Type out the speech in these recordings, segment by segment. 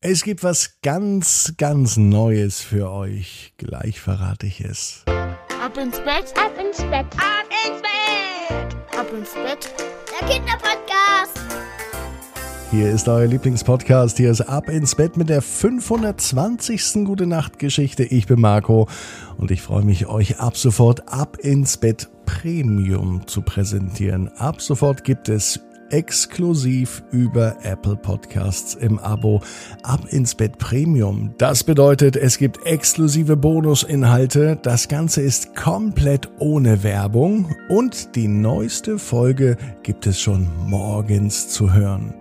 Es gibt was ganz, ganz Neues für euch. Gleich verrate ich es. Ab ins Bett, ab ins Bett, ab ins Bett, ab ins Bett. Der Kinderpodcast. Hier ist euer Lieblingspodcast. Hier ist Ab ins Bett mit der 520. Gute Nacht Geschichte. Ich bin Marco und ich freue mich, euch ab sofort Ab ins Bett Premium zu präsentieren. Ab sofort gibt es exklusiv über Apple Podcasts im Abo ab ins Bett Premium. Das bedeutet, es gibt exklusive Bonusinhalte, das Ganze ist komplett ohne Werbung und die neueste Folge gibt es schon morgens zu hören.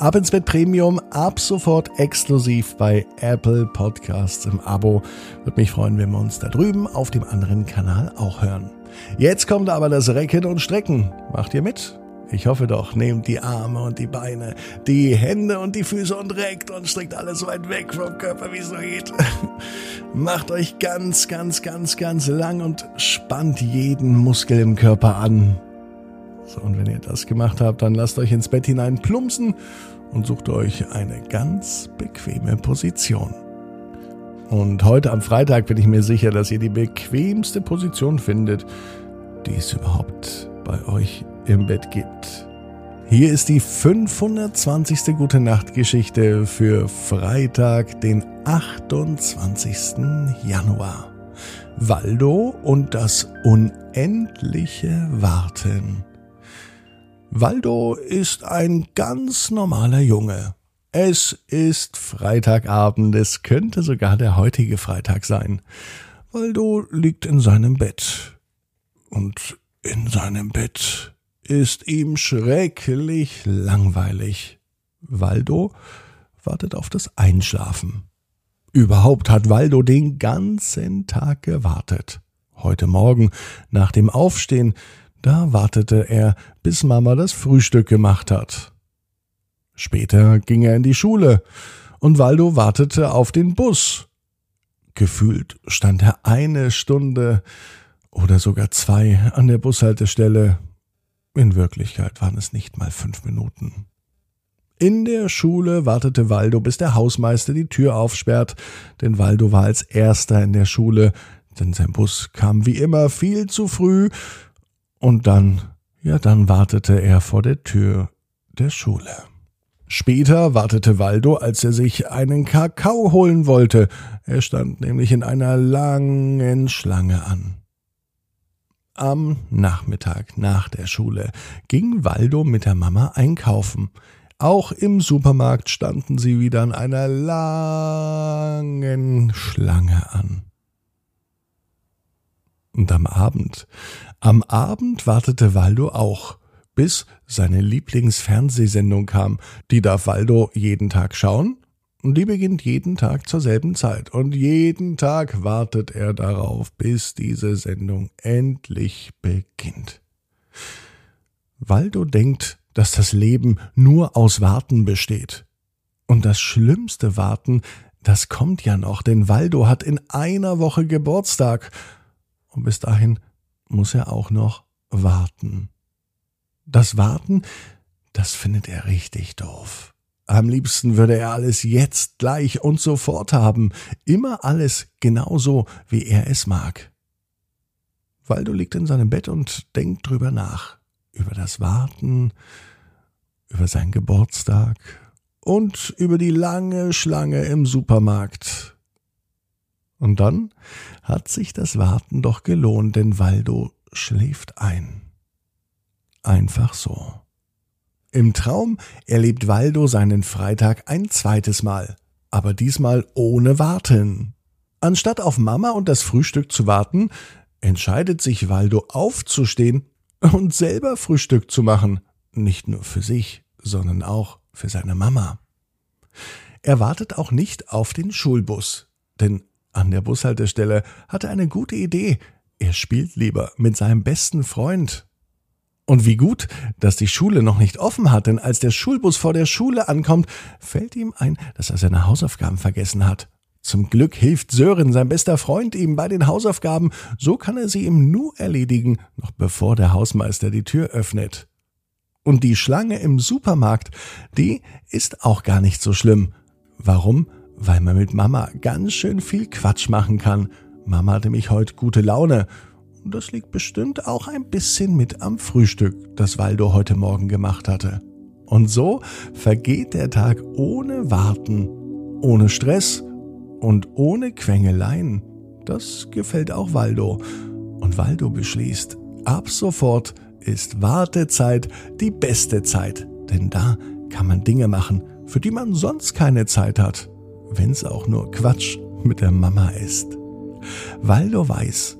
Ab ins Bett Premium, ab sofort exklusiv bei Apple Podcasts im Abo. Würde mich freuen, wenn wir uns da drüben auf dem anderen Kanal auch hören. Jetzt kommt aber das Recken und Strecken. Macht ihr mit? Ich hoffe doch, nehmt die Arme und die Beine, die Hände und die Füße und reckt und streckt alles so weit weg vom Körper, wie es nur geht. Macht euch ganz, ganz, ganz, ganz lang und spannt jeden Muskel im Körper an. So, und wenn ihr das gemacht habt, dann lasst euch ins Bett hinein plumpsen und sucht euch eine ganz bequeme Position. Und heute am Freitag bin ich mir sicher, dass ihr die bequemste Position findet, die es überhaupt bei euch im Bett gibt. Hier ist die 520. Gute Nacht Geschichte für Freitag, den 28. Januar. Waldo und das unendliche Warten. Waldo ist ein ganz normaler Junge. Es ist Freitagabend, es könnte sogar der heutige Freitag sein. Waldo liegt in seinem Bett. Und in seinem Bett ist ihm schrecklich langweilig. Waldo wartet auf das Einschlafen. Überhaupt hat Waldo den ganzen Tag gewartet. Heute Morgen, nach dem Aufstehen, da wartete er, bis Mama das Frühstück gemacht hat. Später ging er in die Schule, und Waldo wartete auf den Bus. Gefühlt stand er eine Stunde oder sogar zwei an der Bushaltestelle. In Wirklichkeit waren es nicht mal fünf Minuten. In der Schule wartete Waldo, bis der Hausmeister die Tür aufsperrt, denn Waldo war als erster in der Schule, denn sein Bus kam wie immer viel zu früh, und dann, ja, dann wartete er vor der Tür der Schule. Später wartete Waldo, als er sich einen Kakao holen wollte. Er stand nämlich in einer langen Schlange an. Am Nachmittag nach der Schule ging Waldo mit der Mama einkaufen. Auch im Supermarkt standen sie wieder in einer langen Schlange an. Und am Abend, am Abend wartete Waldo auch, bis seine Lieblingsfernsehsendung kam. Die darf Waldo jeden Tag schauen und die beginnt jeden Tag zur selben Zeit. Und jeden Tag wartet er darauf, bis diese Sendung endlich beginnt. Waldo denkt, dass das Leben nur aus Warten besteht. Und das schlimmste Warten, das kommt ja noch, denn Waldo hat in einer Woche Geburtstag. Und bis dahin muss er auch noch warten. Das Warten, das findet er richtig doof. Am liebsten würde er alles jetzt, gleich und sofort haben, immer alles genauso, wie er es mag. Waldo liegt in seinem Bett und denkt drüber nach, über das Warten, über seinen Geburtstag und über die lange Schlange im Supermarkt. Und dann hat sich das Warten doch gelohnt, denn Waldo schläft ein. Einfach so. Im Traum erlebt Waldo seinen Freitag ein zweites Mal, aber diesmal ohne Warten. Anstatt auf Mama und das Frühstück zu warten, entscheidet sich Waldo aufzustehen und selber Frühstück zu machen, nicht nur für sich, sondern auch für seine Mama. Er wartet auch nicht auf den Schulbus, denn an der Bushaltestelle hat er eine gute Idee. Er spielt lieber mit seinem besten Freund und wie gut, dass die Schule noch nicht offen hat, denn als der Schulbus vor der Schule ankommt, fällt ihm ein, dass er seine Hausaufgaben vergessen hat. Zum Glück hilft Sören, sein bester Freund, ihm bei den Hausaufgaben, so kann er sie ihm nur erledigen, noch bevor der Hausmeister die Tür öffnet. Und die Schlange im Supermarkt, die ist auch gar nicht so schlimm. Warum? Weil man mit Mama ganz schön viel Quatsch machen kann. Mama hatte mich heute gute Laune. Das liegt bestimmt auch ein bisschen mit am Frühstück, das Waldo heute Morgen gemacht hatte. Und so vergeht der Tag ohne Warten, ohne Stress und ohne Quengeleien. Das gefällt auch Waldo. Und Waldo beschließt, ab sofort ist Wartezeit die beste Zeit. Denn da kann man Dinge machen, für die man sonst keine Zeit hat. Wenn's auch nur Quatsch mit der Mama ist. Waldo weiß,